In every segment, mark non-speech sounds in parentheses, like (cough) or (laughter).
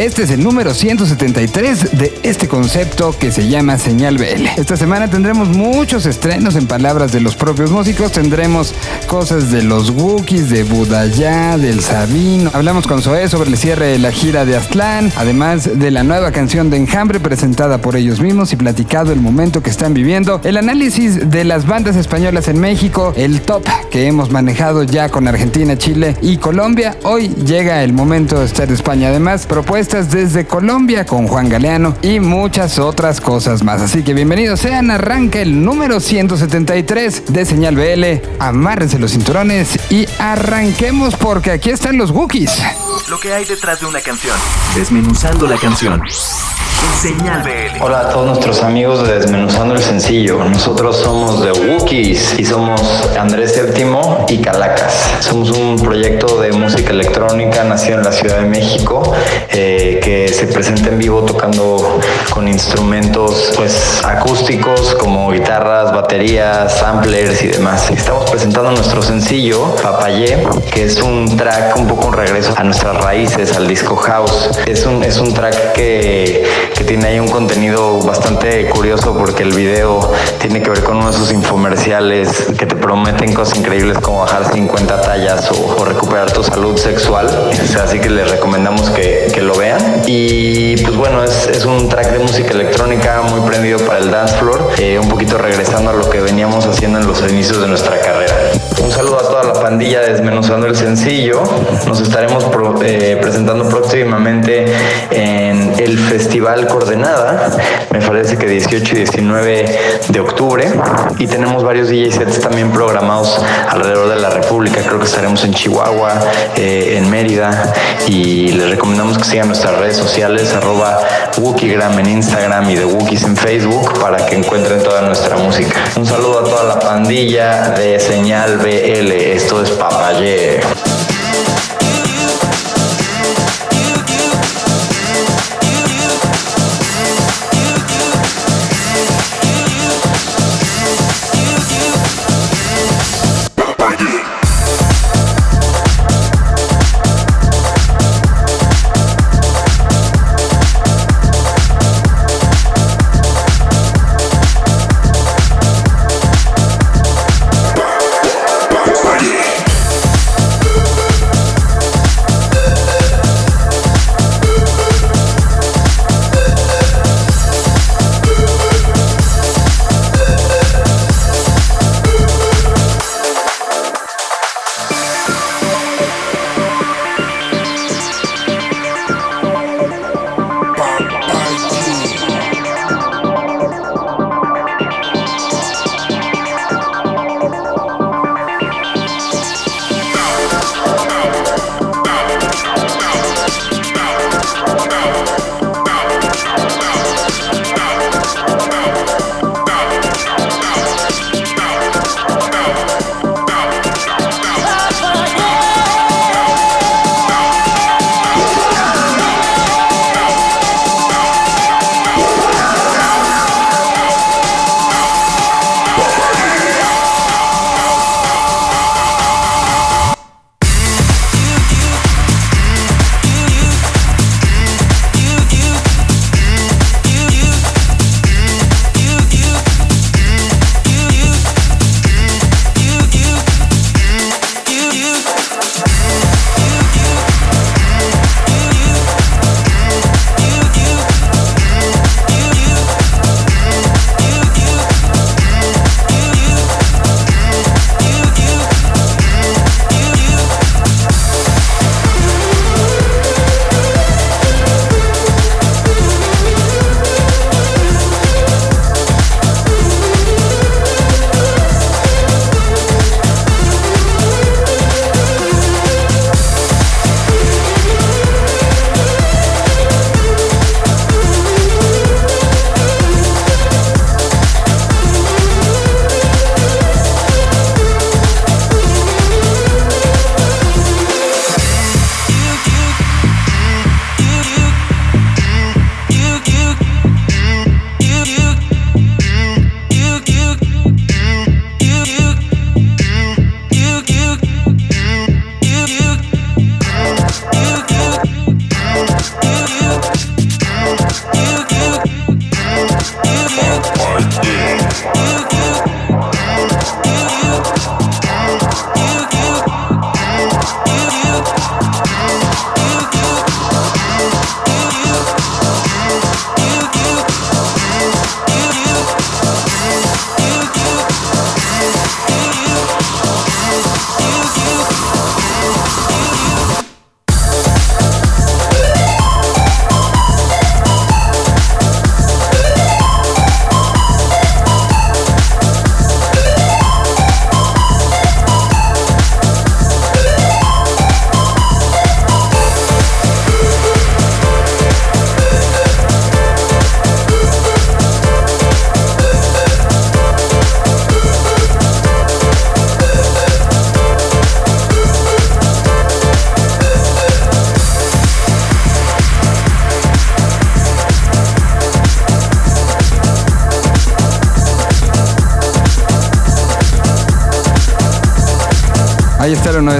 Este es el número 173 de este concepto que se llama Señal BL. Esta semana tendremos muchos estrenos en palabras de los propios músicos. Tendremos cosas de los Wookiees, de Budaya, del Sabino. Hablamos con Zoé sobre el cierre de la gira de Aztlán, además de la nueva canción de Enjambre presentada por ellos mismos y platicado el momento que están viviendo. El análisis de las bandas españolas en México, el top que hemos manejado ya con Argentina, Chile y Colombia. Hoy llega el momento de estar en España. Además, desde Colombia con Juan Galeano y muchas otras cosas más. Así que bienvenidos sean, arranca el número 173 de Señal BL. Amárrense los cinturones y arranquemos porque aquí están los Wookiees. Lo que hay detrás de una canción. Desmenuzando la canción. Señal BL. Hola a todos nuestros amigos de Desmenuzando el Sencillo. Nosotros somos de Wookiees y somos Andrés Séptimo y Calacas. Somos un proyecto de música electrónica nacido en la Ciudad de México eh, que se presenta en vivo tocando con instrumentos pues acústicos como guitarras, baterías, samplers y demás. Estamos presentando nuestro sencillo Papayé, que es un track un poco un regreso a nuestras raíces, al disco house. Es un, es un track que que tiene ahí un contenido bastante curioso porque el video tiene que ver con uno de esos infomerciales que te prometen cosas increíbles como bajar 50 tallas o, recuperar tu salud sexual. así que les recomendamos que, que lo vean. Y pues bueno, es, es, un track de música electrónica muy prendido para el dance floor, eh, un poquito regresando a lo que veníamos haciendo en los inicios de nuestra carrera. Un saludo a toda la pandilla desmenuzando el sencillo. Nos estaremos eh, presentando próximamente en el Festival Coordenada, me parece que 18 y 19 de octubre. Y tenemos varios DJ sets también programados alrededor de la República. Creo que estaremos en Chihuahua, eh, en Mérida. Y les recomendamos que sigan nuestras redes sociales, arroba Wookiegram en Instagram y de Wookies en Facebook para que encuentren toda nuestra música. Un saludo a toda la pandilla de Señal BL. Esto es Papaye.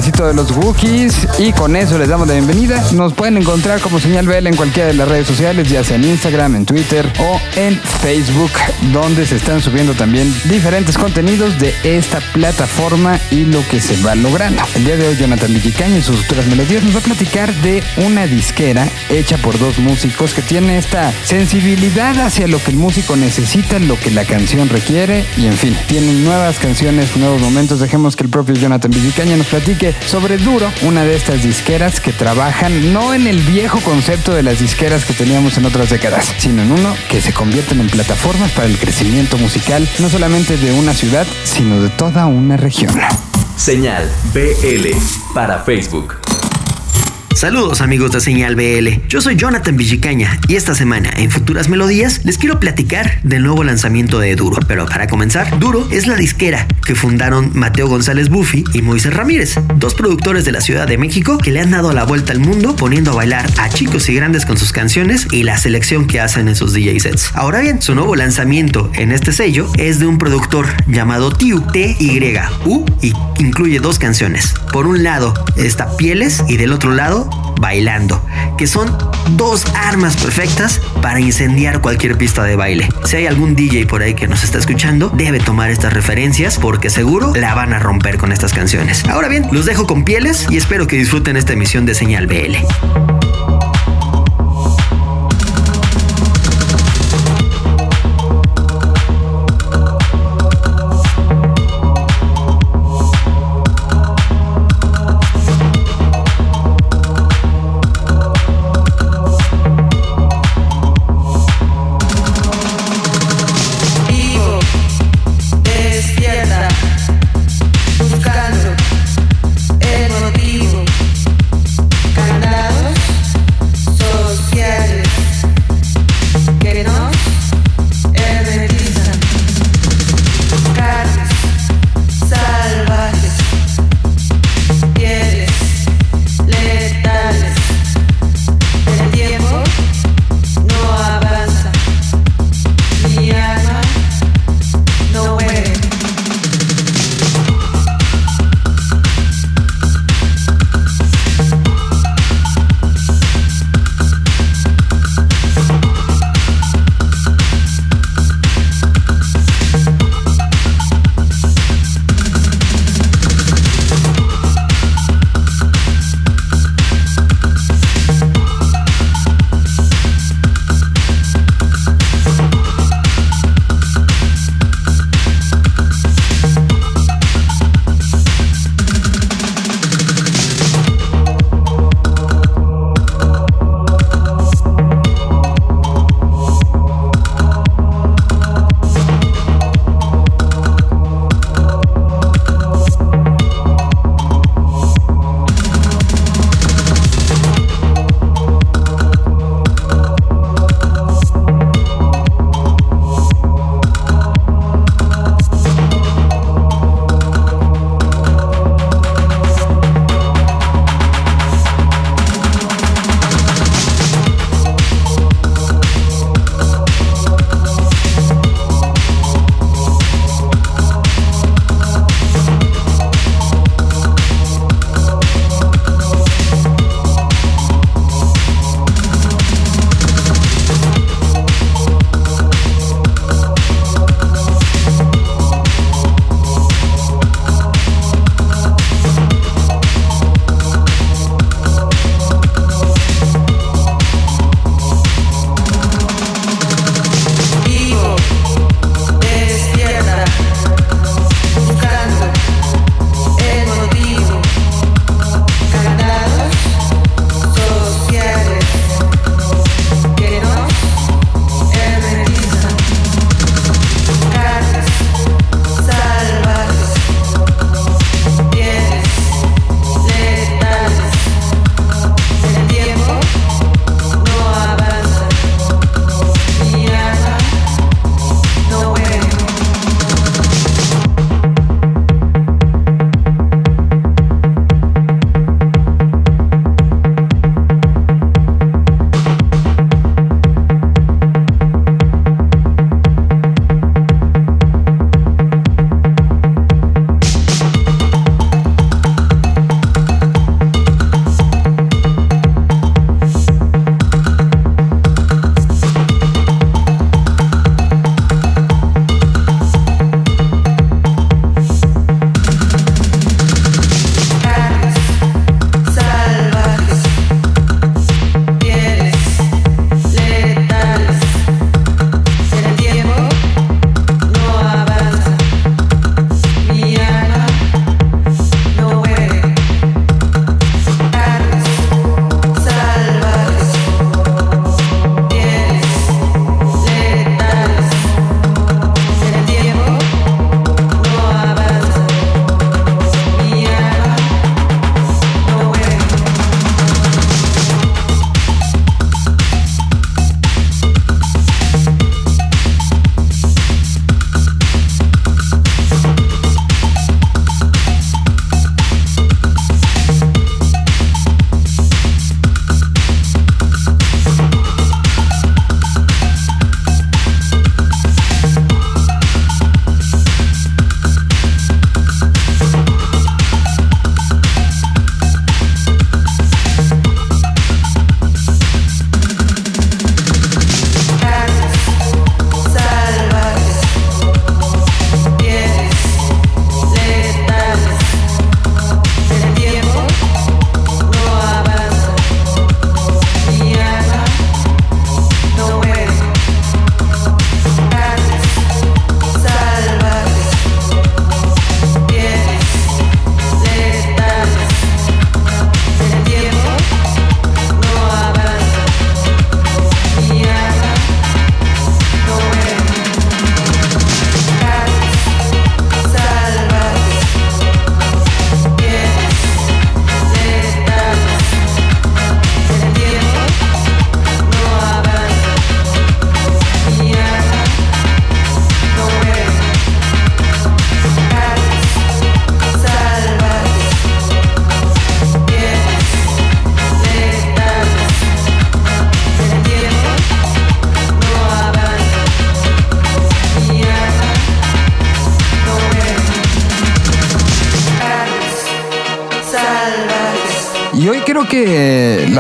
Nuevecito de los Wookiees y con eso les damos la bienvenida. Nos pueden encontrar como Señal BL en cualquiera de las redes sociales, ya sea en Instagram, en Twitter o en Facebook, donde se están subiendo también diferentes contenidos de esta plataforma y lo que se va logrando. El día de hoy Jonathan Villicaña y sus futuras melodías nos va a platicar de una disquera hecha por dos músicos que tiene esta sensibilidad hacia lo que el músico necesita, lo que la canción requiere y en fin, tienen nuevas canciones, nuevos momentos. Dejemos que el propio Jonathan Villicaña nos platique sobre Duro, una de estas disqueras que trabajan no en el viejo concepto de las disqueras que teníamos en otras décadas, sino en uno que se convierten en plataformas para el crecimiento musical, no solamente de una ciudad, sino de toda una región. Señal BL para Facebook. Saludos amigos de Señal BL, yo soy Jonathan Villicaña y esta semana en Futuras Melodías les quiero platicar del nuevo lanzamiento de Duro. Pero para comenzar, Duro es la disquera que fundaron Mateo González Buffy y Moisés Ramírez, dos productores de la Ciudad de México que le han dado la vuelta al mundo poniendo a bailar a chicos y grandes con sus canciones y la selección que hacen en sus DJ sets. Ahora bien, su nuevo lanzamiento en este sello es de un productor llamado Tiu, T-Y-U, y incluye dos canciones. Por un lado está Pieles y del otro lado bailando, que son dos armas perfectas para incendiar cualquier pista de baile. Si hay algún DJ por ahí que nos está escuchando, debe tomar estas referencias porque seguro la van a romper con estas canciones. Ahora bien, los dejo con pieles y espero que disfruten esta emisión de Señal BL.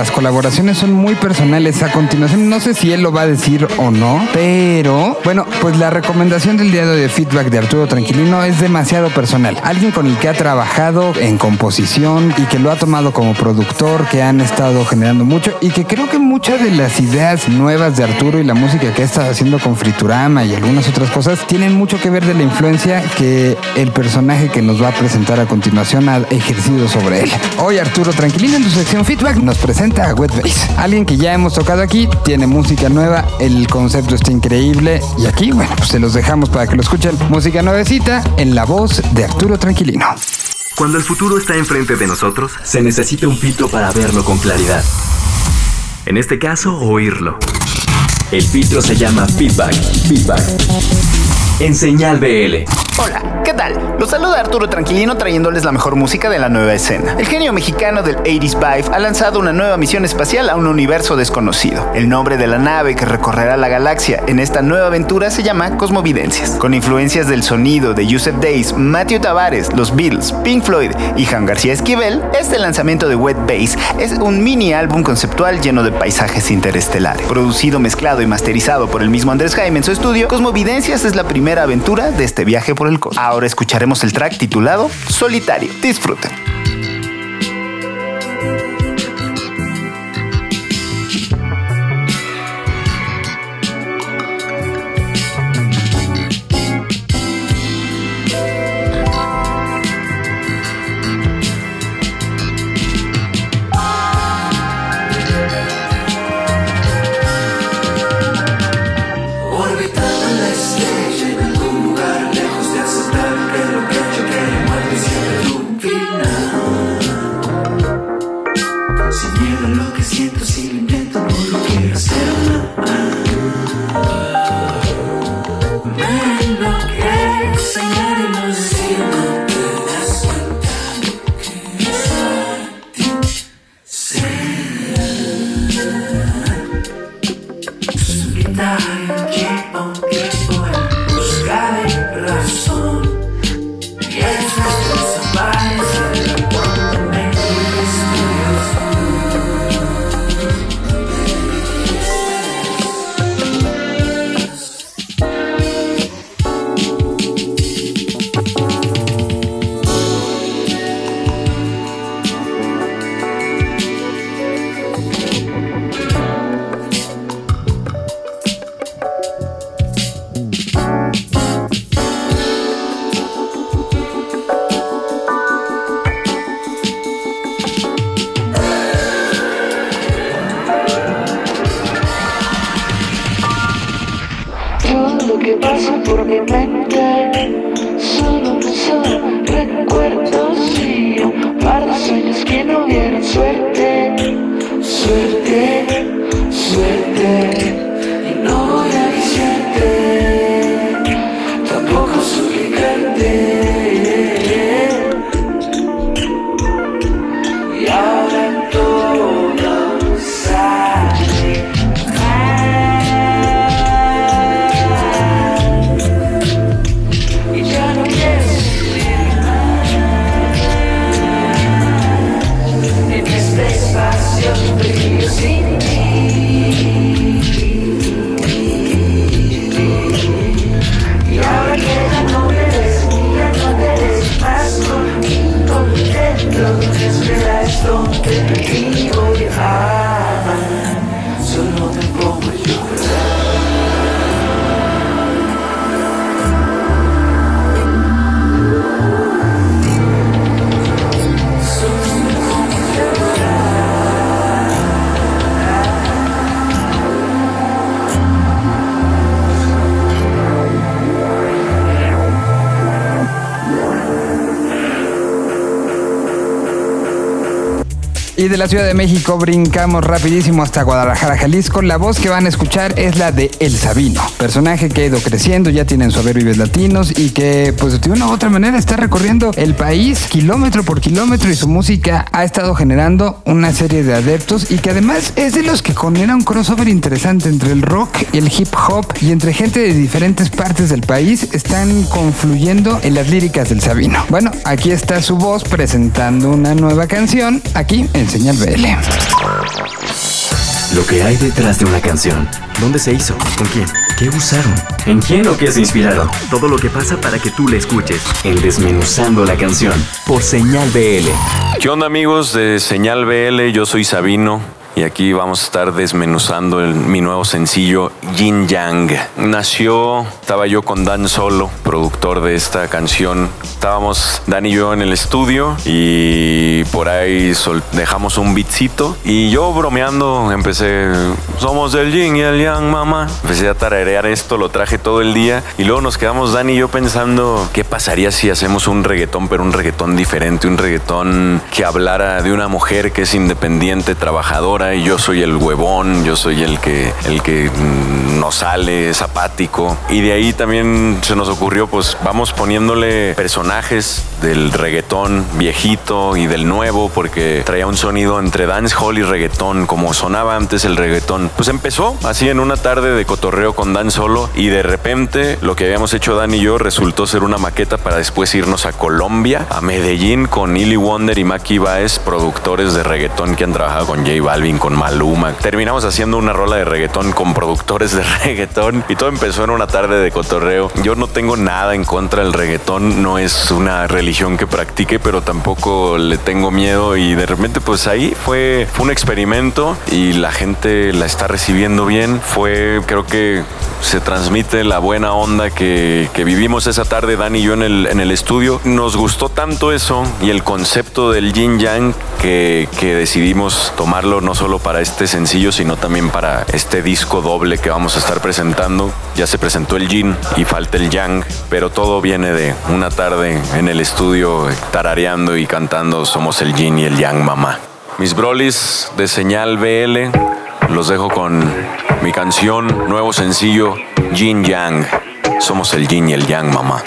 Las colaboraciones son muy personales. A continuación, no sé si él lo va a decir o no, pero bueno, pues la recomendación del día de feedback de Arturo Tranquilino es demasiado personal. Alguien con el que ha trabajado en composición y que lo ha tomado como productor, que han estado generando mucho y que creo que muchas de las ideas nuevas de Arturo y la música que ha estado haciendo con Friturama y algunas otras cosas tienen mucho que ver de la influencia que el personaje que nos va a presentar a continuación ha ejercido sobre él. Hoy Arturo Tranquilino en su sección feedback nos presenta a Wet Bass. Alguien que ya hemos tocado aquí, tiene música nueva, el concepto está increíble y aquí, bueno, pues se los dejamos para que lo escuchen. Música nuevecita en la voz de Arturo Tranquilino. Cuando el futuro está enfrente de nosotros, se necesita un filtro para verlo con claridad. En este caso, oírlo. El filtro se llama feedback. Feedback. En señal BL. Hola, ¿qué tal? Los saluda Arturo Tranquilino trayéndoles la mejor música de la nueva escena. El genio mexicano del 80s Vibe ha lanzado una nueva misión espacial a un universo desconocido. El nombre de la nave que recorrerá la galaxia en esta nueva aventura se llama Cosmovidencias. Con influencias del sonido de Yusef Days, Matthew Tavares, los Beatles, Pink Floyd y Juan García Esquivel, este lanzamiento de Wet Bass es un mini álbum conceptual lleno de paisajes interestelares. Producido, mezclado y masterizado por el mismo Andrés Jaime en su estudio, Cosmovidencias es la primera aventura de este viaje por el cosmos. Ahora escucharemos el track titulado Solitario. Disfruten. De la Ciudad de México brincamos rapidísimo hasta Guadalajara, Jalisco. La voz que van a escuchar es la de El Sabino, personaje que ha ido creciendo, ya tiene en su haber vives latinos y que pues de una u otra manera está recorriendo el país kilómetro por kilómetro y su música ha estado generando una serie de adeptos y que además es de los que genera un crossover interesante entre el rock y el hip hop y entre gente de diferentes partes del país están confluyendo en las líricas del Sabino. Bueno, aquí está su voz presentando una nueva canción aquí en Señal BL. Lo que hay detrás de una canción. ¿Dónde se hizo? ¿Con quién? ¿Qué usaron? ¿En quién o qué se inspiraron? Todo lo que pasa para que tú la escuches. En Desmenuzando la canción. Por Señal BL. ¿Qué onda amigos de Señal BL? Yo soy Sabino y aquí vamos a estar desmenuzando el- mi nuevo sencillo Yin Yang. Nació, estaba yo con Dan Solo, productor de esta canción. Estábamos Dan y yo en el estudio y por ahí sol- dejamos un beatcito y yo bromeando empecé, somos el Yin y el Yang, mamá. Empecé a tararear esto, lo traje todo el día y luego nos quedamos Dan y yo pensando qué pasaría si hacemos un reggaetón, pero un reggaetón diferente, un reggaetón que hablara de una mujer que es independiente, trabajadora y yo soy el huevón, yo soy el que el que mm, no sale, es apático y de ahí también se nos ocurrió pues vamos poniéndole personajes del reggaetón viejito y del nuevo porque traía un sonido entre dancehall y reggaetón como sonaba antes el reggaetón. Pues empezó así en una tarde de cotorreo con Dan solo y de repente lo que habíamos hecho Dan y yo resultó ser una maqueta para después irnos a Colombia, a Medellín con Illy Wonder y Maki Baez, productores de reggaetón que han trabajado con J Balvin, con Maluma. Terminamos haciendo una rola de reggaetón con productores de (laughs) reggaetón y todo empezó en una tarde de cotorreo. Yo no tengo nada en contra del reggaetón, no es una religión que practique, pero tampoco le tengo miedo y de repente pues ahí fue, fue un experimento y la gente la está recibiendo bien. Fue, creo que se transmite la buena onda que, que vivimos esa tarde, Dan y yo en el, en el estudio. Nos gustó tanto eso y el concepto del yin yang que, que decidimos tomarlo no solo para este sencillo, sino también para este disco doble que vamos a estar presentando. Ya se presentó el yin y falta el yang, pero todo viene de una tarde en el estudio tarareando y cantando Somos el yin y el yang, mamá. Mis brolis de señal BL los dejo con mi canción, nuevo sencillo, Yin Yang. Somos el yin y el yang, mamá.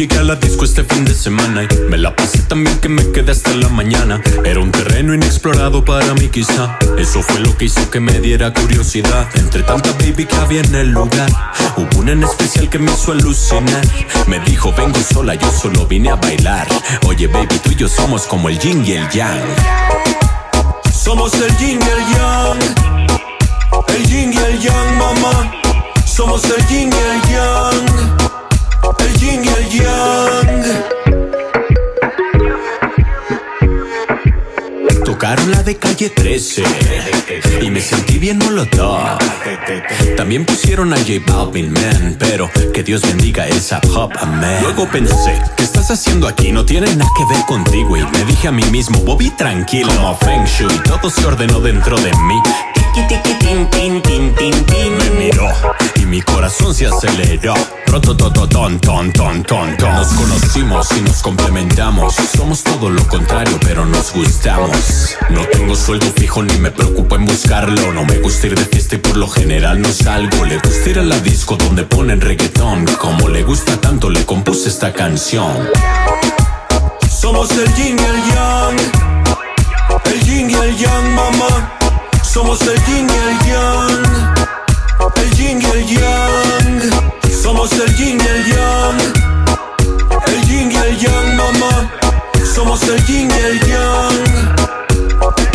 Llegué a la disco este fin de semana y me la pasé tan bien que me quedé hasta la mañana. Era un terreno inexplorado para mí quizá. Eso fue lo que hizo que me diera curiosidad. Entre tanta baby que había en el lugar, hubo una en especial que me hizo alucinar. Me dijo, vengo sola, yo solo vine a bailar. Oye baby, tú y yo somos como el yin y el yang. Somos el yin y el yang. El yin y el yang, mamá. Somos el yin y el yang. El yin y el yang. Tocaron la de calle 13 y me sentí bien molotov. También pusieron a J Balvin, man, pero que Dios bendiga esa pop, man. Luego pensé, ¿qué estás haciendo aquí? No tiene nada que ver contigo. Y me dije a mí mismo, Bobby, tranquilo, como Feng Shui. Todo se ordenó dentro de mí. Tin, tin, tin, tin, tin. Me miró y mi corazón se aceleró. Ton. Nos conocimos y nos complementamos. Somos todo lo contrario, pero nos gustamos. No tengo sueldo fijo ni me preocupo en buscarlo. No me gusta ir de fiesta y por lo general no salgo. Le gusta ir a la disco donde ponen reggaetón. Como le gusta tanto, le compuse esta canción. Somos el yin y el yang. El yin y el yang, mamá. Somos el yin y el yang. El yin y el yang. Somos el yin y el yang. El yin y el yang, mamá. Somos el yin y el yang.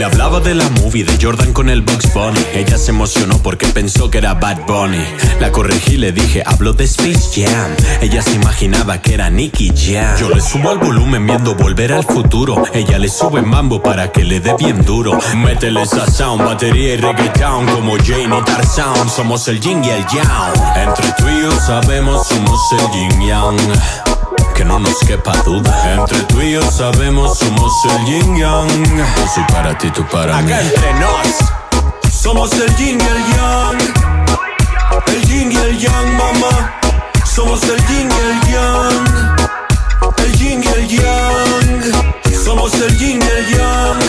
Le hablaba de la movie de Jordan con el Bugs Bunny. Ella se emocionó porque pensó que era Bad Bunny. La corregí, le dije, hablo de Space Jam. Ella se imaginaba que era Nicky Jam. Yo le subo al volumen viendo volver al futuro. Ella le sube mambo para que le dé bien duro. Métele esa sound, batería y reggaeton como Jane y Tarzan. Somos el yin y el yang. Entre tú y yo sabemos, somos el yin yang que no nos quepa duda. Entre tú y yo sabemos, somos el yin yang. Yo soy para ti, tú para mí. Acá entre nos, somos el yin y el yang. El yin y el yang, mamá. Somos el yin y el yang. El yin y el yang. Somos el yin y el yang.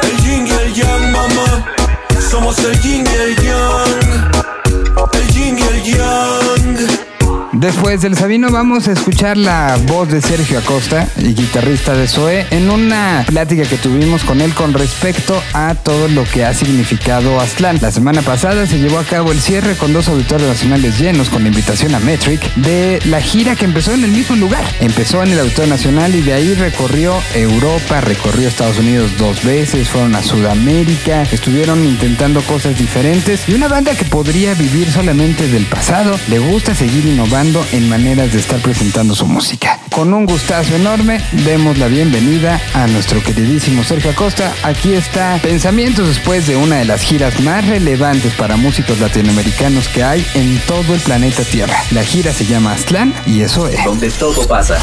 El yin y el yang, mamá. Somos el yin y el yang. El yin y el yang. Después del Sabino vamos a escuchar la voz de Sergio Acosta, y guitarrista de Zoe, en una plática que tuvimos con él con respecto a todo lo que ha significado Aztlán. La semana pasada se llevó a cabo el cierre con dos auditorios nacionales llenos con la invitación a Metric de la gira que empezó en el mismo lugar. Empezó en el Auditorio Nacional y de ahí recorrió Europa, recorrió Estados Unidos dos veces, fueron a Sudamérica, estuvieron intentando cosas diferentes y una banda que podría vivir solamente del pasado, le gusta seguir innovando en maneras de estar presentando su música. Con un gustazo enorme, demos la bienvenida a nuestro queridísimo Sergio Acosta. Aquí está Pensamientos después de una de las giras más relevantes para músicos latinoamericanos que hay en todo el planeta Tierra. La gira se llama Aztlán y eso es. Donde todo pasa.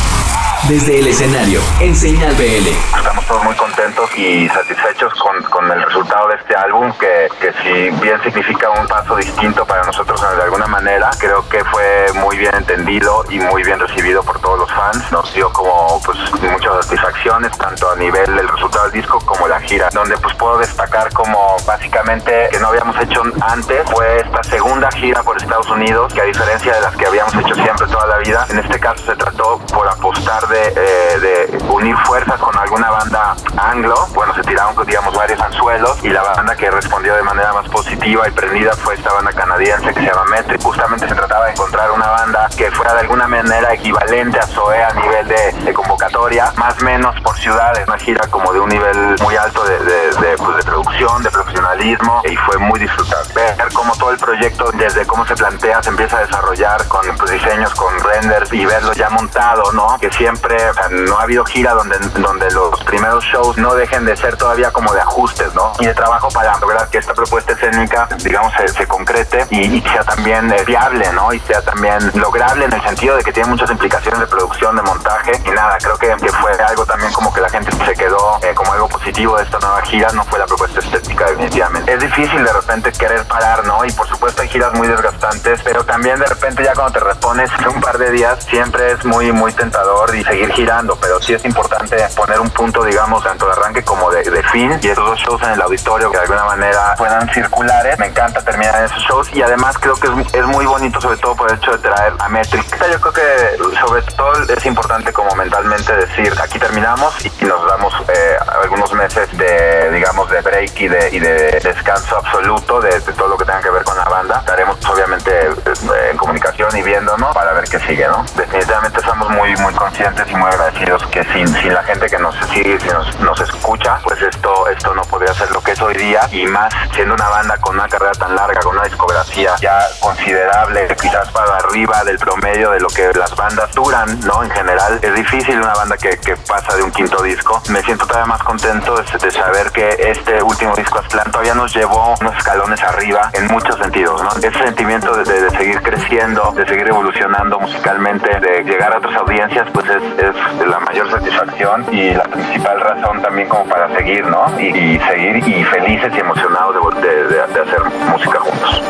Desde el escenario, en Señal BL. Estamos todos muy contentos y satisfechos con, con el resultado de este álbum, que, que si bien significa un paso distinto para nosotros de alguna manera, creo que fue muy bien entendido y muy bien recibido por todos los fans. Nos dio como pues muchas satisfacciones, tanto a nivel del resultado del disco como la gira, donde pues puedo destacar como básicamente que no habíamos hecho antes, fue esta segunda gira por Estados Unidos, que a diferencia de las que habíamos hecho siempre toda la vida, en este caso se trató por apostar de, eh, de unir fuerzas con alguna banda anglo. Bueno, se tiraron, digamos, varios anzuelos y la banda que respondió de manera más positiva y prendida fue esta banda canadiense que se llama Metric. Justamente se trataba de encontrar una banda que fuera de alguna manera equivalente a Zoe a nivel de, de convocatoria, más o menos por ciudades, una gira como de un nivel muy alto de, de, de, pues, de producción, de profesionalismo y fue muy disfrutable. Ver cómo todo el proyecto, desde cómo se plantea, se empieza a desarrollar con pues, diseños, con renders y verlo ya montado, ¿no? Que siempre, o sea, no ha habido gira donde, donde los primeros shows no dejen de ser todavía como de ajustes, ¿no? Y de trabajo para lograr que esta propuesta escénica, digamos, se, se concrete y, y sea también eh, viable, ¿no? Y sea también lograble en el sentido de que tiene muchas implicaciones de producción, de montaje y nada, creo que, que fue algo también como que la gente se quedó eh, como algo positivo de esta nueva gira, no fue la propuesta estética definitivamente. Es difícil de repente querer parar, ¿no? Y por supuesto hay giras muy desgastantes, pero también de repente ya cuando te repones en un par de días siempre es muy, muy tentador y seguir girando, pero sí es importante poner un punto, digamos, tanto de arranque como de, de fin y esos dos shows en el auditorio que de alguna manera puedan circulares. Me encanta terminar en esos shows y además creo que es, es muy bonito sobre todo por el hecho de traer a Metric. Yo creo que sobre todo es importante como mentalmente decir aquí terminamos y nos damos eh, algunos meses de digamos de break y de, y de descanso absoluto de, de, todo lo que tenga que ver con la banda. Estaremos obviamente eh, en comunicación y viéndonos para ver qué sigue, ¿no? Definitivamente estamos muy muy conscientes y muy agradecidos que sin, sin la gente que nos sigue, si nos, nos escucha, pues esto esto no podría ser lo que es hoy día y más siendo una banda con una carrera tan larga, con una discografía ya considerable, quizás para arriba del promedio de lo que las bandas duran, ¿no? En general es difícil una banda que, que pasa de un quinto disco. Me siento todavía más contento de, de saber que este último disco Aztlán todavía nos llevó unos escalones arriba en muchos sentidos, ¿no? Ese sentimiento de, de, de seguir creciendo, de seguir evolucionando musicalmente, de llegar a otras audiencias, pues es, es la mayor satisfacción y la principal razón también como para seguir, ¿no? Y, y seguir y felices y emocionados de, de, hacer música juntos.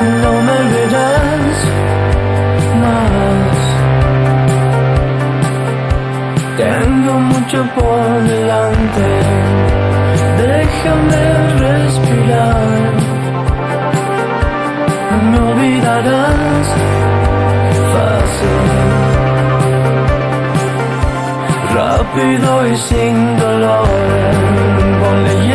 No me verás mucho por delante. Déjame respirar. No me olvidarás fácil. Rápido y sin dolor. Ponle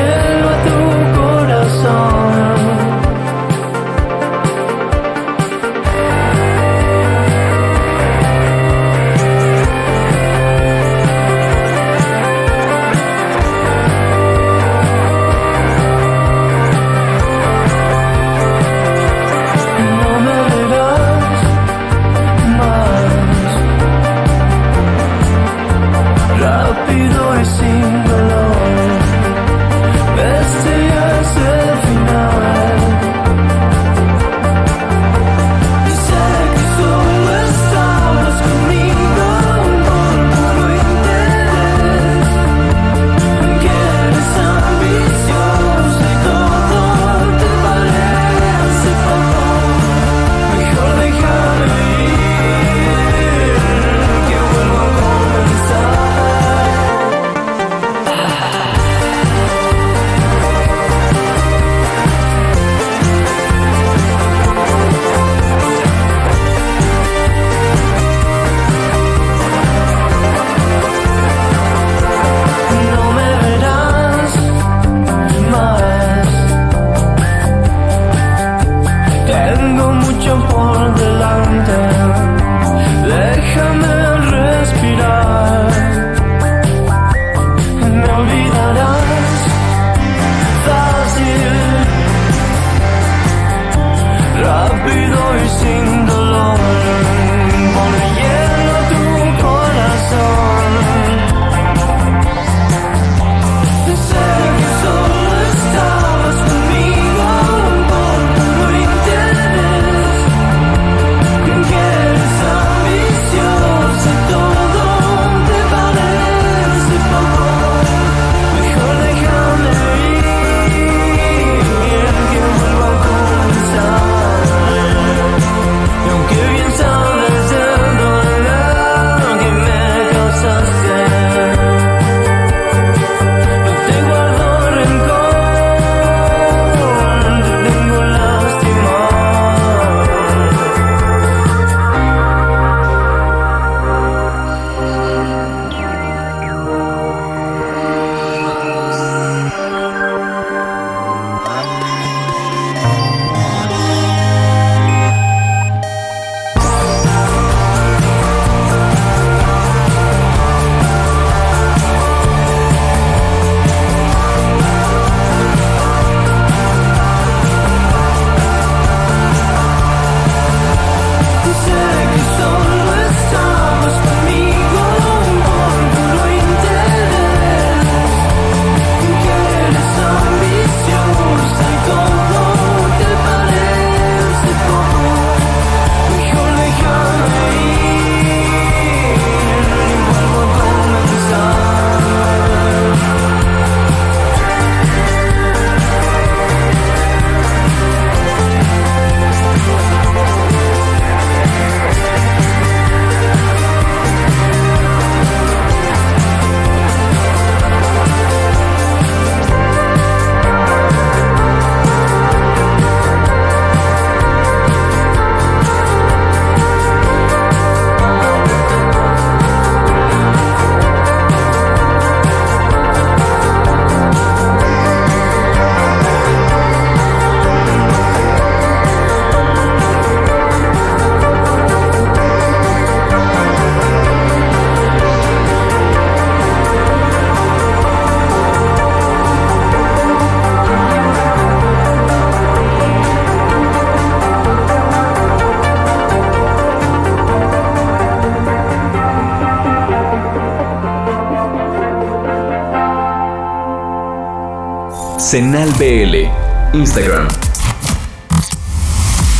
Señal BL. Instagram.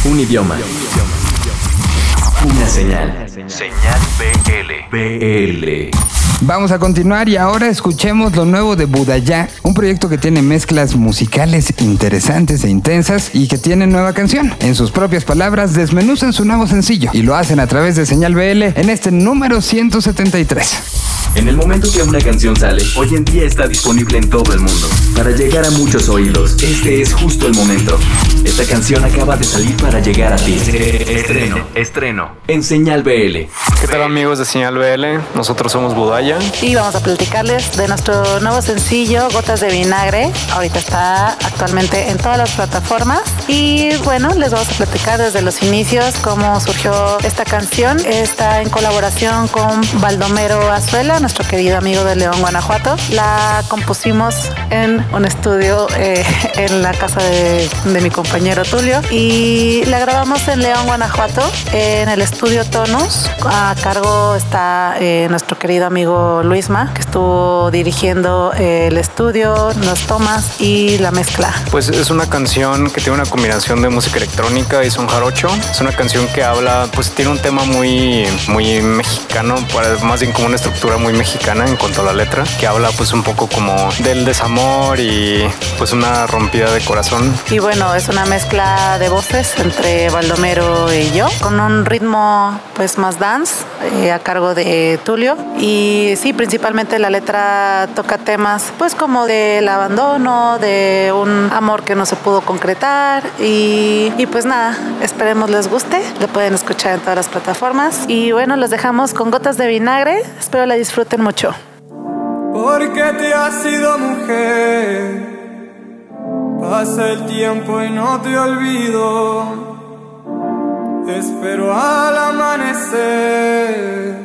Un idioma. Una señal. Señal BL. BL. Vamos a continuar y ahora escuchemos lo nuevo de Budaya, un proyecto que tiene mezclas musicales interesantes e intensas y que tiene nueva canción. En sus propias palabras, desmenuzan su nuevo sencillo y lo hacen a través de Señal BL en este número 173. En el momento que una canción sale, hoy en día está disponible en todo el mundo. Para llegar a muchos oídos, este es justo el momento. Esta canción acaba de salir para llegar a ti. Estreno, estreno, en Señal BL. ¿Qué tal amigos de Señal BL? Nosotros somos Budaya. Y vamos a platicarles de nuestro nuevo sencillo, Gotas de Vinagre. Ahorita está actualmente en todas las plataformas. Y bueno, les vamos a platicar desde los inicios cómo surgió esta canción. Está en colaboración con Baldomero Azuela, nuestro querido amigo de León, Guanajuato. La compusimos en un estudio eh, en la casa de, mi compañero Tulio. Y la grabamos en León, Guanajuato, en el estudio Tonus. A cargo está eh, nuestro querido amigo Luisma, que estuvo dirigiendo eh, el estudio, las tomas y la mezcla. Pues es una canción que tiene una combinación de música electrónica y son jarocho. Es una canción que habla, pues tiene un tema muy, muy mexicano, más bien como una estructura muy mexicana en cuanto a la letra, que habla pues un poco como del desamor y pues una rompida de corazón. Y bueno, es una mezcla de voces entre Baldomero y yo, con un ritmo pues más dance eh, a cargo de Tulio. Y sí, principalmente la letra toca temas pues como del abandono, de un amor que no se pudo concretar. Y, y pues nada, esperemos les guste. Lo pueden escuchar en todas las plataformas. Y bueno, los dejamos con gotas de vinagre. Espero la disfruten mucho. Porque te has sido mujer. Pasa el tiempo y no te olvido. Espero al amanecer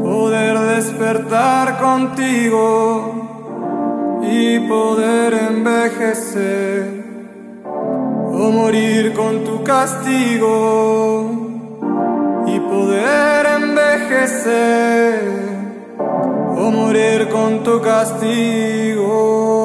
poder despertar contigo y poder envejecer o morir con tu castigo y poder envejecer o morir con tu castigo.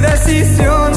Decisión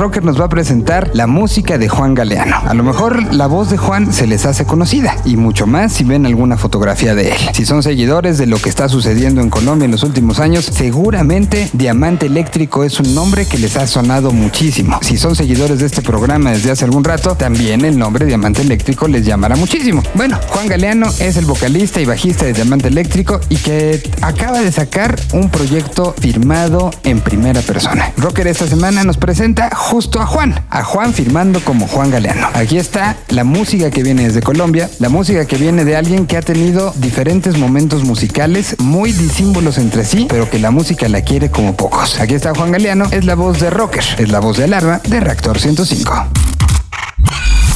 Rocker nos va a presentar la música de Juan Galeano. A lo mejor la voz de Juan se les hace conocida y mucho más si ven alguna fotografía de él. Si son seguidores de lo que está sucediendo en Colombia en los últimos años, seguramente Diamante Eléctrico es un nombre que les ha sonado muchísimo. Si son seguidores de este programa desde hace algún rato, también el nombre Diamante Eléctrico les llamará muchísimo. Bueno, Juan Galeano es el vocalista y bajista de Diamante Eléctrico y que acaba de sacar un proyecto firmado en primera persona. Rocker esta semana nos presenta justo a Juan, a Juan firmando como Juan Galeano. Aquí está la música que viene desde Colombia, la música que viene de alguien que ha tenido diferentes momentos musicales muy disímbolos entre sí, pero que la música la quiere como pocos. Aquí está Juan Galeano, es la voz de Rocker, es la voz de alarma de Reactor 105.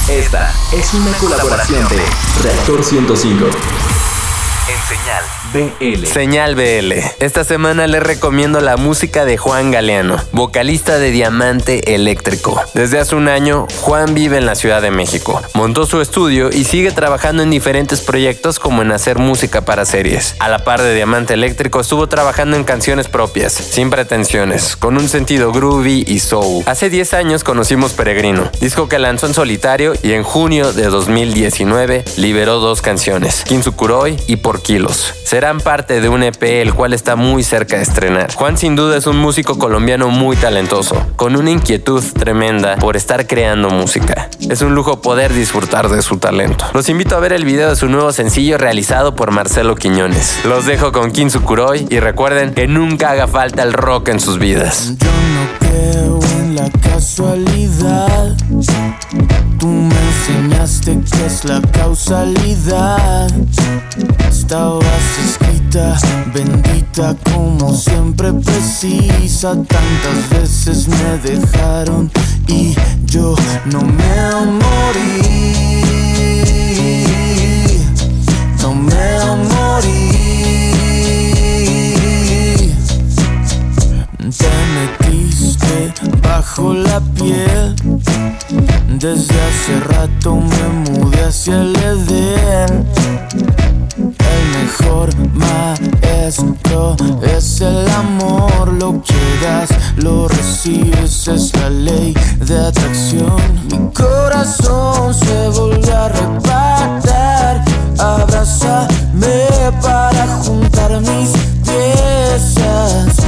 Esta es una colaboración de Reactor 105. Señal BL. Señal BL. Esta semana les recomiendo la música de Juan Galeano, vocalista de Diamante Eléctrico. Desde hace un año, Juan vive en la Ciudad de México. Montó su estudio y sigue trabajando en diferentes proyectos como en hacer música para series. A la par de Diamante Eléctrico, estuvo trabajando en canciones propias, sin pretensiones, con un sentido groovy y soul. Hace 10 años conocimos Peregrino, disco que lanzó en solitario y en junio de 2019 liberó dos canciones, Kinsukuroi y Por Serán parte de un EP el cual está muy cerca de estrenar. Juan sin duda es un músico colombiano muy talentoso, con una inquietud tremenda por estar creando música. Es un lujo poder disfrutar de su talento. Los invito a ver el video de su nuevo sencillo realizado por Marcelo Quiñones. Los dejo con Kinsukuroi y recuerden que nunca haga falta el rock en sus vidas. creo en la casualidad. Tú me enseñaste es la causalidad. Estabas bendita como siempre precisa. Tantas veces me dejaron y yo no me morí. No me morí. Te metiste bajo la piel. Desde hace rato me mudé hacia el Edén. Mejor maestro es el amor. Lo que das, lo recibes, es la ley de atracción. Mi corazón se volvió a reparar. Abrázame para juntar mis piezas.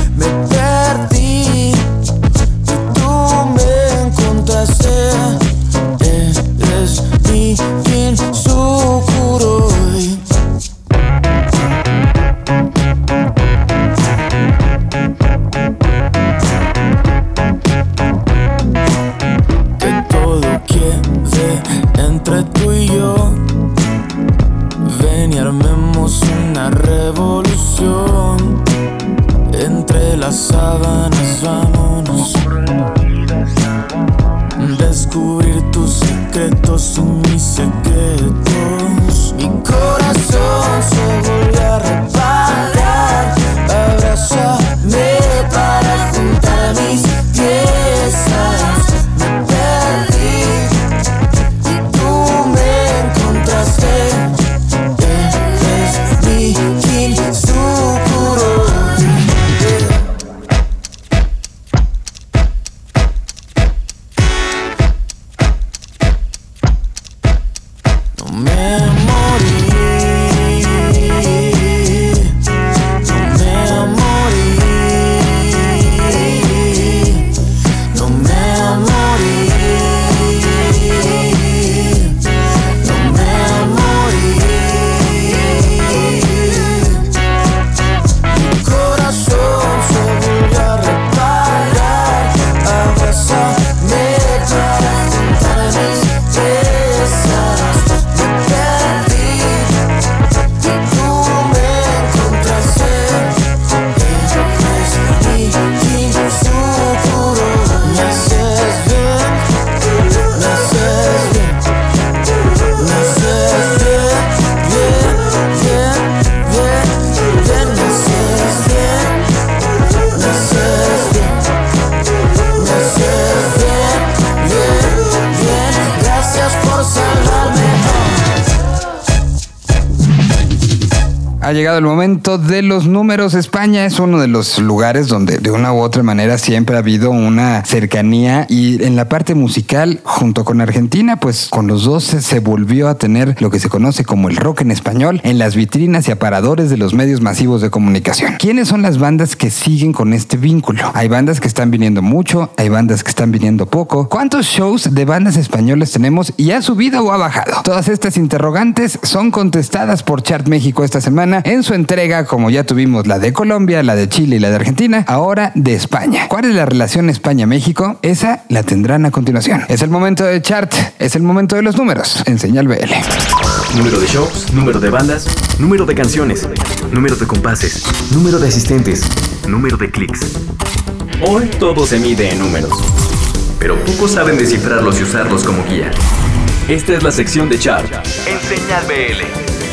Llegado el momento de los números. España es uno de los lugares donde de una u otra manera siempre ha habido una cercanía y en la parte musical junto con Argentina, pues con los dos se, volvió a tener lo que se conoce como el rock en español en las vitrinas y aparadores de los medios masivos de comunicación. ¿Quiénes son las bandas que siguen con este vínculo? Hay bandas que están viniendo mucho, hay bandas que están viniendo poco. ¿Cuántos shows de bandas españolas tenemos y ha subido o ha bajado? Todas estas interrogantes son contestadas por Chart México esta semana en su entrega, como ya tuvimos la de Colombia, la de Chile y la de Argentina, ahora de España. ¿Cuál es la relación España-México? Esa la tendrán a continuación. Es el momento de Chart, es el momento de los números en Señal BL. Número de shows, número de bandas, número de canciones, número de compases, número de asistentes, número de clics. Hoy todo se mide en números, pero pocos saben descifrarlos y usarlos como guía. Esta es la sección de Chart en Señal BL.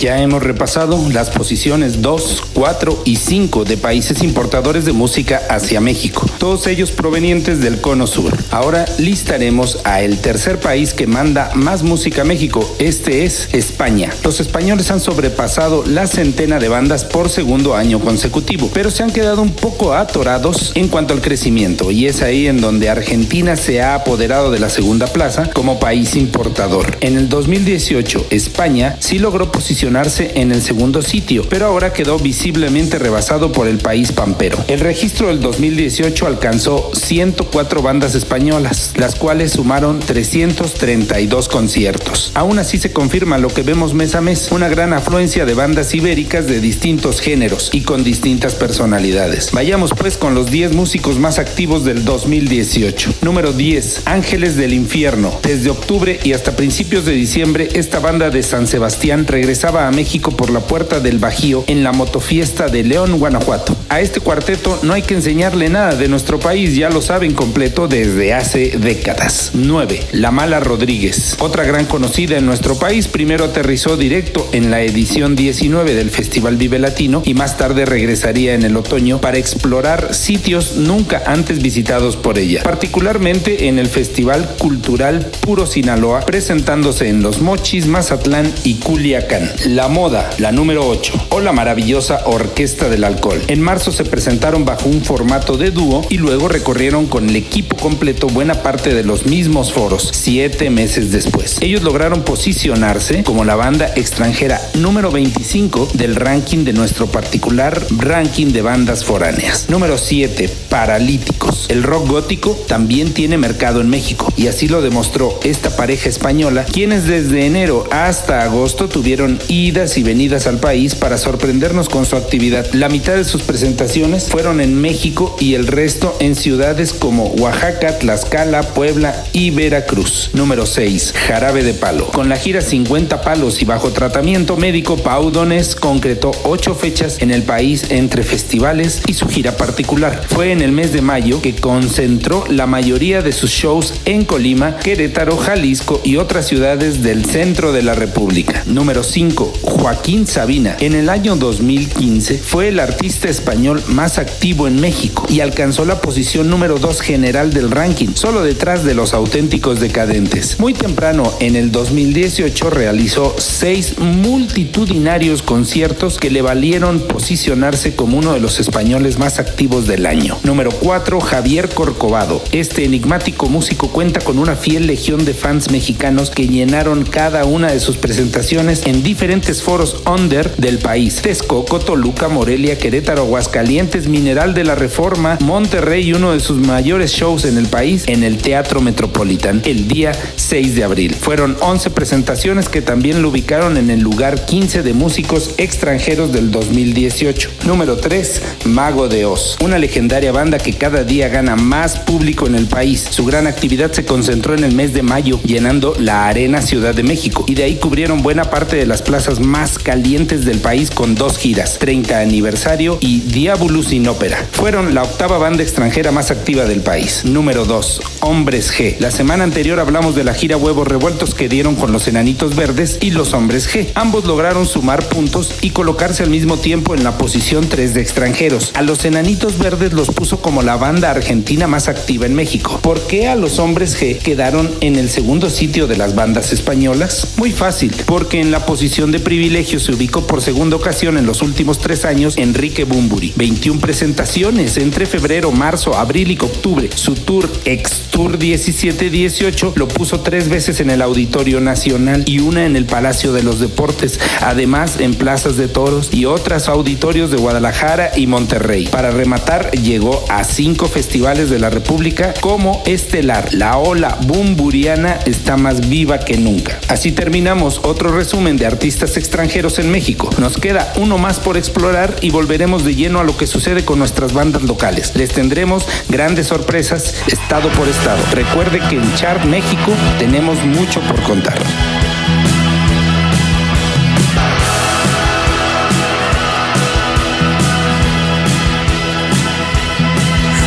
Ya hemos repasado las posiciones 2, 4 y 5 de países importadores de música hacia México, todos ellos provenientes del cono sur. Ahora listaremos a el tercer país que manda más música a México, este es España. Los españoles han sobrepasado la centena de bandas por segundo año consecutivo, pero se han quedado un poco atorados en cuanto al crecimiento y es ahí en donde Argentina se ha apoderado de la segunda plaza como país importador. En el 2018, España sí logró en el segundo sitio, pero ahora quedó visiblemente rebasado por el país pampero. El registro del 2018 alcanzó 104 bandas españolas, las cuales sumaron 332 conciertos. Aún así se confirma lo que vemos mes a mes, una gran afluencia de bandas ibéricas de distintos géneros y con distintas personalidades. Vayamos pues con los 10 músicos más activos del 2018. Número 10, Ángeles del Infierno. Desde octubre y hasta principios de diciembre, esta banda de San Sebastián regresaba a México por la puerta del Bajío en la motofiesta de León, Guanajuato. A este cuarteto no hay que enseñarle nada de nuestro país, ya lo saben completo desde hace décadas. 9. La Mala Rodríguez. Otra gran conocida en nuestro país, primero aterrizó directo en la edición 19 del Festival Vive Latino y más tarde regresaría en el otoño para explorar sitios nunca antes visitados por ella, particularmente en el Festival Cultural Puro Sinaloa, presentándose en Los Mochis, Mazatlán y Culiacán. La Moda, la número 8, o la maravillosa Orquesta del Alcohol. En marzo se presentaron bajo un formato de dúo y luego recorrieron con el equipo completo buena parte de los mismos foros, siete meses después. Ellos lograron posicionarse como la banda extranjera número 25 del ranking de nuestro particular ranking de bandas foráneas. Número 7, Paralíticos. El rock gótico también tiene mercado en México y así lo demostró esta pareja española, quienes desde enero hasta agosto tuvieron idas y venidas al país para sorprendernos con su actividad. La mitad de sus presentaciones fueron en México y el resto en ciudades como Oaxaca, Tlaxcala, Puebla y Veracruz. Número 6. Jarabe de Palo. Con la gira 50 palos y bajo tratamiento médico, Pau Donés concretó 8 fechas en el país entre festivales y su gira particular. Fue en el mes de mayo que concentró la mayoría de sus shows en Colima, Querétaro, Jalisco y otras ciudades del centro de la República. Número 5. Joaquín Sabina. En el año 2015 fue el artista español más activo en México y alcanzó la posición número 2 general del ranking, solo detrás de los auténticos decadentes. Muy temprano, en el 2018, realizó seis multitudinarios conciertos que le valieron posicionarse como uno de los españoles más activos del año. Número 4, Javier Corcovado. Este enigmático músico cuenta con una fiel legión de fans mexicanos que llenaron cada una de sus presentaciones en diferentes foros under del país. Texcoco, Toluca, Morelia, Querétaro, Aguascalientes, Mineral de la Reforma, Monterrey y uno de sus mayores shows en el país en el Teatro Metropolitan el día 6 de abril. Fueron 11 presentaciones que también lo ubicaron en el lugar 15 de músicos extranjeros del 2018. Número 3, Mago de Oz, una legendaria banda que cada día gana más público en el país. Su gran actividad se concentró en el mes de mayo, llenando la Arena Ciudad de México, y de ahí cubrieron buena parte de las plazas más calientes del país con dos giras, 30 aniversario y Diabolus in Ópera. Fueron la octava banda extranjera más activa del país. Número 2, Hombres G. La semana anterior hablamos de la gira Huevos Revueltos que dieron con los Enanitos Verdes y los Hombres G. Ambos lograron sumar puntos y colocarse al mismo tiempo en la posición 3 de extranjeros. A los Enanitos Verdes los puso como la banda argentina más activa en México. ¿Por qué a los Hombres G quedaron en el segundo sitio de las bandas españolas? Muy fácil, porque en la posición de privilegio se ubicó por segunda ocasión en los últimos tres años Enrique Bumburi. 21 presentaciones entre febrero, marzo, abril y octubre. Su tour Ex Tour 17-18 lo puso tres veces en el Auditorio Nacional y una en el Palacio de los Deportes, además en plazas de toros y otras auditorios de Guadalajara y Monterrey. Para rematar, llegó a cinco festivales de la República como estelar. La ola bumburiana está más viva que nunca. Así terminamos otro resumen de artistas extranjeros en México. Nos queda uno más por explorar y volveremos de lleno a lo que sucede con nuestras bandas locales. Les tendremos grandes sorpresas estado por estado. Recuerde que en Chart México tenemos mucho por contar.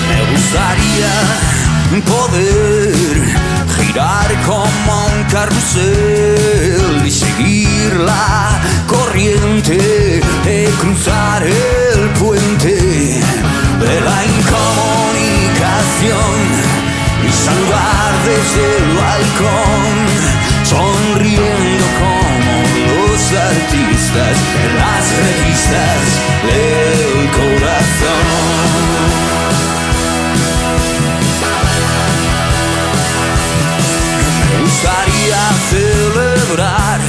Me gustaría poder girar como un carrusel la corriente de cruzar el puente de la incomunicación y saludar desde el balcón, sonriendo como los artistas en las revistas del corazón. Me gustaría celebrar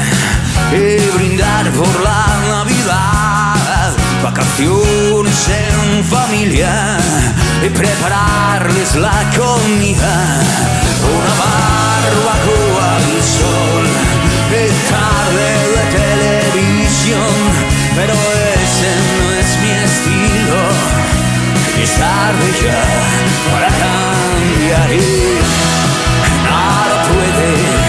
y brindar por la Navidad, vacaciones en familia y prepararles la comida, una barbacoa al sol. Y tarde de televisión, pero ese no es mi estilo. Es tarde ya para cambiar y nada puede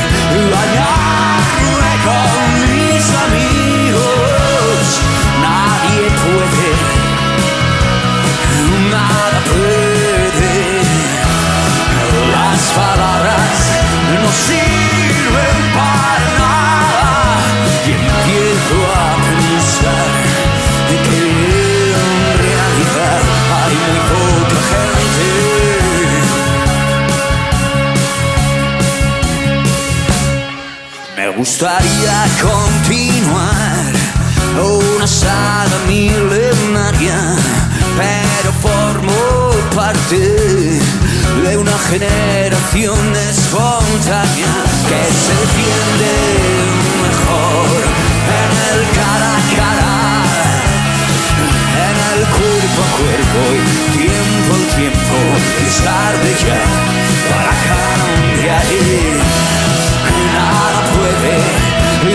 gustaría continuar una saga milenaria, pero formo parte de una generación espontánea que se defiende mejor en el cara a cara, en el cuerpo a cuerpo y tiempo al tiempo. Es tarde ya para cambiar puede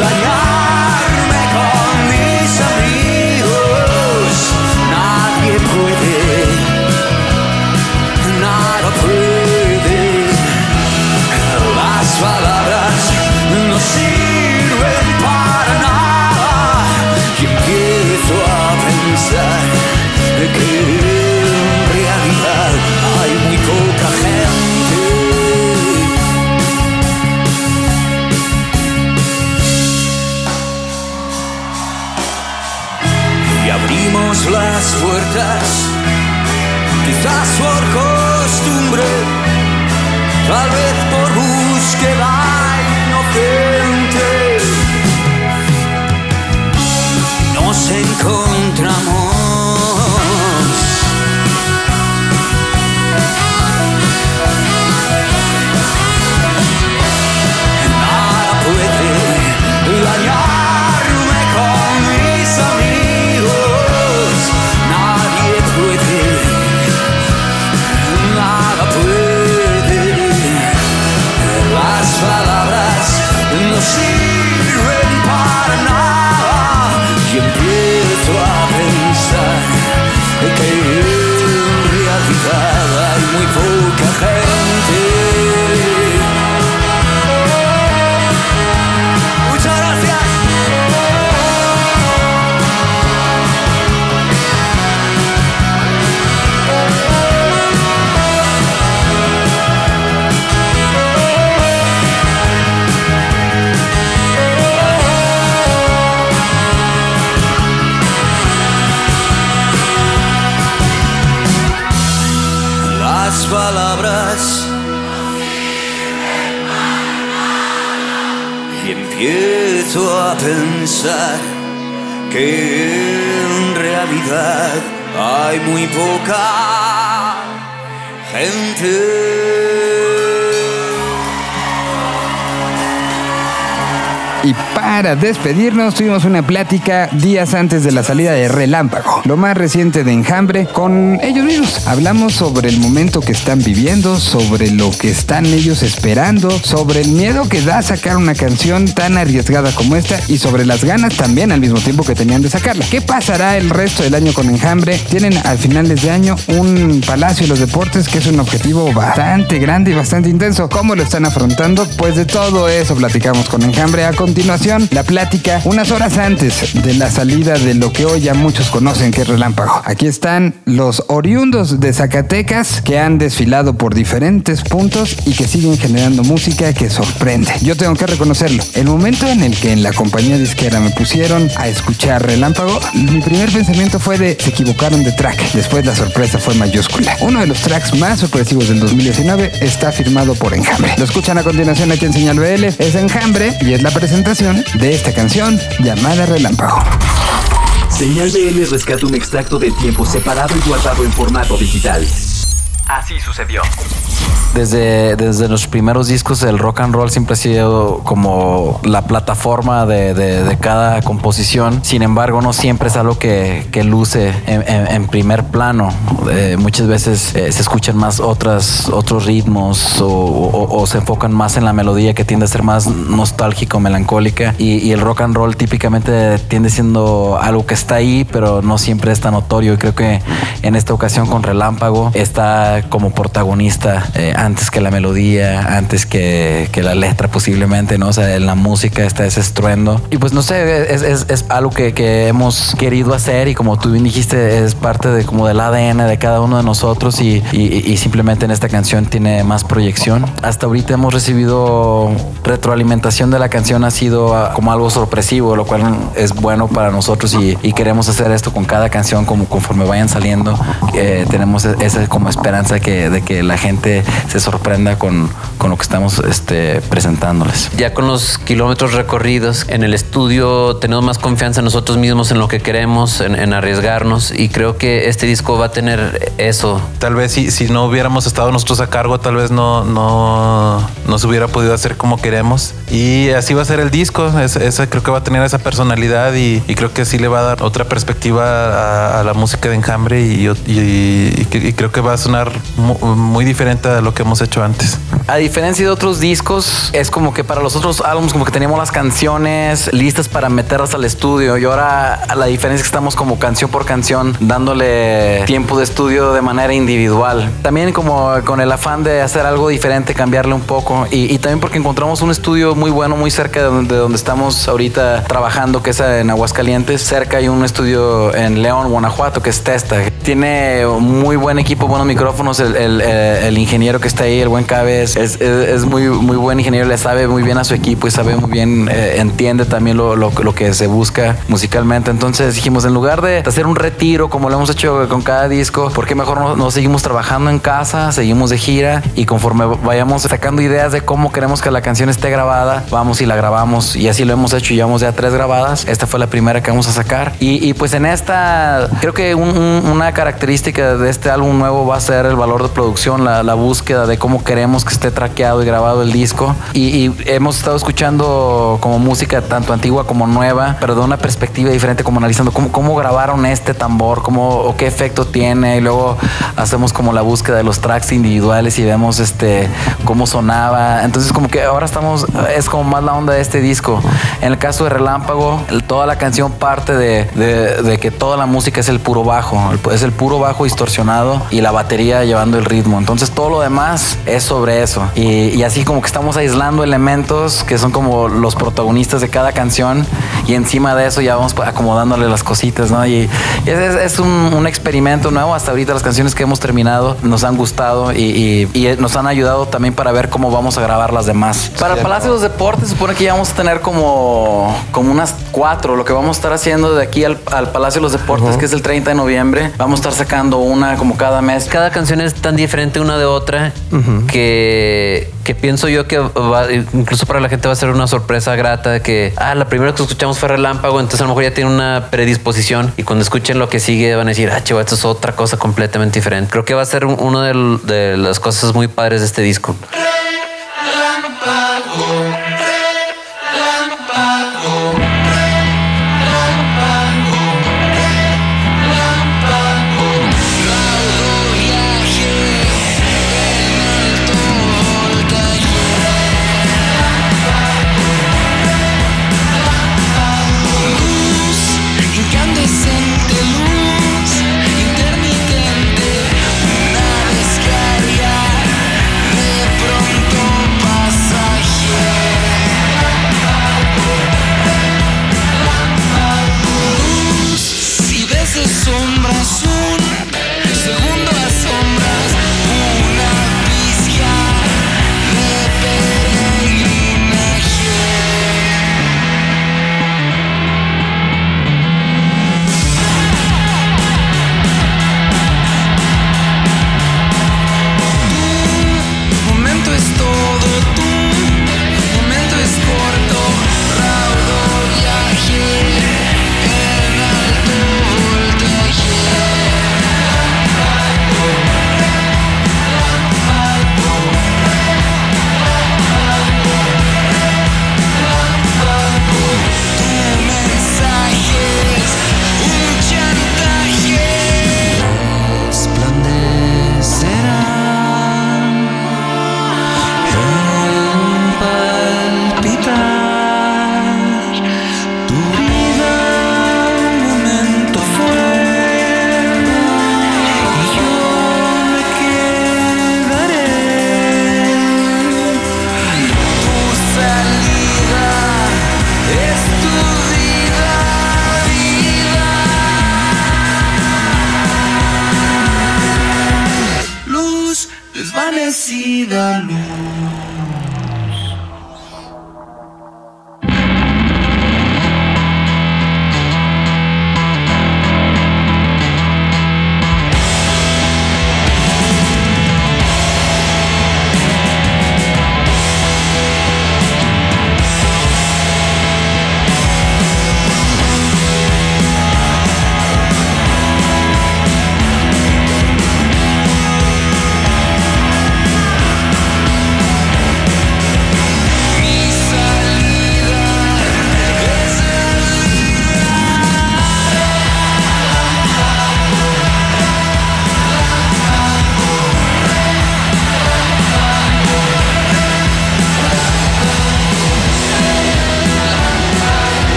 dañarme con mis amigos. Nadie puede, nada puede. Las palabras no sirven para nada. Y empiezo a pensar que las puertas, quizás por costumbre, tal vez por búsqueda inocente. Nos encontramos. Hay muy para despedirnos tuvimos una plática días antes de la salida de Relámpago, lo más reciente de Enjambre, con ellos mismos. Hablamos sobre el momento que están viviendo, sobre lo que están ellos esperando, sobre el miedo que da sacar una canción tan arriesgada como esta y sobre las ganas también al mismo tiempo que tenían de sacarla. ¿Qué pasará el resto del año con Enjambre? Tienen al finales de año un Palacio de los Deportes que es un objetivo bastante grande y bastante intenso. ¿Cómo lo están afrontando? Pues de todo eso platicamos con Enjambre. A continuación, la plática unas horas antes de la salida de lo que hoy ya muchos conocen que es Relámpago. Aquí están los oriundos de Zacatecas que han desfilado por diferentes puntos y que siguen generando música que sorprende. Yo tengo que reconocerlo. El momento en el que en la compañía disquera me pusieron a escuchar Relámpago, mi primer pensamiento fue de se equivocaron de track. Después la sorpresa fue mayúscula. Uno de los tracks más sorpresivos del 2019 está firmado por Enjambre. Lo escuchan a continuación aquí en Señal BL. Es Enjambre y es la presentación de esta canción llamada Relámpago. Señal BL rescata un extracto del tiempo separado y guardado en formato digital. Así sucedió. Desde, desde los primeros discos el rock and roll siempre ha sido como la plataforma de, de- de cada composición. Sin embargo, no siempre es algo que, que luce en, en- en primer plano. Eh, muchas veces eh, se escuchan más otras, otros ritmos o, o- o se enfocan más en la melodía que tiende a ser más nostálgico, melancólica. Y, y el rock and roll típicamente tiende siendo algo que está ahí, pero no siempre es tan notorio. Y creo que en esta ocasión con Relámpago está como protagonista eh, antes que la melodía, antes que, que la letra posiblemente, ¿no? O sea, en la música está ese estruendo. Y pues no sé, es, es- es algo que, que hemos querido hacer y como tú bien dijiste, es parte de como del ADN de cada uno de nosotros y, y- y simplemente en esta canción tiene más proyección. Hasta ahorita hemos recibido retroalimentación de la canción, ha sido ah, como algo sorpresivo, lo cual es bueno para nosotros y, y queremos hacer esto con cada canción como conforme vayan saliendo. Eh, tenemos e- esa como esperanza que, de que la gente se sorprenda con, con lo que estamos este, presentándoles. Ya con los kilómetros recorridos en el estudio tenemos más confianza en nosotros mismos, en lo que queremos, en, en arriesgarnos y creo que este disco va a tener eso. Tal vez si, si no hubiéramos estado nosotros a cargo, tal vez no, no, no se hubiera podido hacer como queremos. Y así va a ser el disco. Es- esa- creo que va a tener esa personalidad y, y creo que sí le va a dar otra perspectiva a, a la música de Enjambre y, y- y- y creo que va a sonar mu- muy, diferente a lo que hemos hecho antes. A diferencia de otros discos, es como que para los otros álbumes como que teníamos las canciones listas para meterlas al estudio y ahora la diferencia es que estamos como canción por canción dándole tiempo de estudio de manera individual. También como con el afán de hacer algo diferente, cambiarle un poco y, y también porque encontramos un estudio muy bueno muy cerca de donde, de donde estamos ahorita trabajando, que es en Aguascalientes. Cerca hay un estudio en León, Guanajuato, que es Testa. Tiene muy buen equipo, buenos micrófonos. El, el- el- el ingeniero que está ahí, el buen Cabe, es, es- es muy, muy buen ingeniero. Le sabe muy bien a su equipo y sabe muy bien, eh, entiende también lo, lo- lo que se busca musicalmente. Entonces dijimos, en lugar de hacer un retiro como lo hemos hecho con cada disco, ¿por qué mejor no, no seguimos trabajando en casa, seguimos de gira y conforme vayamos sacando ideas de cómo queremos que la canción esté grabada, vamos y la grabamos y así lo hemos hecho. Llevamos ya tres grabadas. Esta fue la primera que vamos a sacar. Y, y pues en esta, creo que un- un- una característica de este álbum nuevo va a ser el valor de producción, la, la búsqueda de cómo queremos que esté traqueado y grabado el disco. Y, y hemos estado escuchando como música tanto antigua como nueva, pero de una perspectiva diferente, como analizando cómo, cómo grabaron este tambor, cómo, o qué efecto tiene. Y luego hacemos como la búsqueda de los tracks individuales y vemos este cómo sonaba. Entonces como que ahora estamos, es como más la onda de este disco. En el caso de Relámpago, el- toda la canción parte de, de- de que toda la música es el puro bajo, es el puro bajo distorsionado y la batería llevando el ritmo. Entonces todo lo demás es sobre eso. Y, y así como que estamos aislando elementos que son como los protagonistas de cada canción y encima de eso ya vamos acomodándole las cositas, ¿no? Y, y es, es- es un, un experimento nuevo. Hasta ahorita las canciones que hemos terminado nos han gustado y, y- y nos han ayudado también para ver cómo vamos a grabar las demás. Para Palacio de los Deportes supone que ya vamos a tener como, como unas cuatro. Lo que vamos a estar haciendo de aquí al, al Palacio de los Deportes, que es el 30 de noviembre, vamos a estar sacando una como cada mes. Cada canción canciones tan diferente una de otra que, que pienso yo que va- incluso para la gente va a ser una sorpresa grata de que, ah, la primera que escuchamos fue Relámpago, entonces a lo mejor ya tiene una predisposición y cuando escuchen lo que sigue van a decir, ah, chivo, esto es otra cosa completamente diferente. Creo que va a ser un- una de, de las cosas muy padres de este disco. Luz, desvanecida luz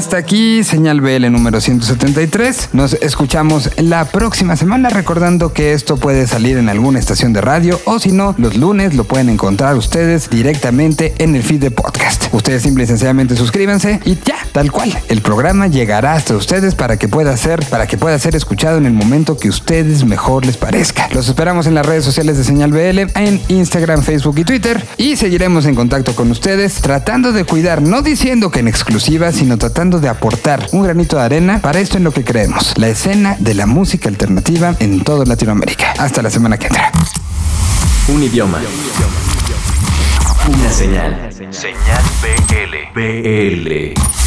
Hasta aquí, señal BL número 173. Nos escuchamos la próxima semana, recordando que esto puede salir en alguna estación de radio o si no, los lunes lo pueden encontrar ustedes directamente en el feed de podcast. Ustedes simple y sencillamente suscríbanse y ya, tal cual. El programa llegará hasta ustedes para que pueda ser, para que pueda ser escuchado en el momento que ustedes mejor les parezca. Los esperamos en las redes sociales de Señal BL, en Instagram, Facebook y Twitter y seguiremos en contacto con ustedes tratando de cuidar, no diciendo que en exclusiva, sino tratando de aportar un granito de arena para esto en lo que creemos, la escena de la música alternativa en toda Latinoamérica. Hasta la semana que entra. Un idioma. Una señal. Señal BL. BL.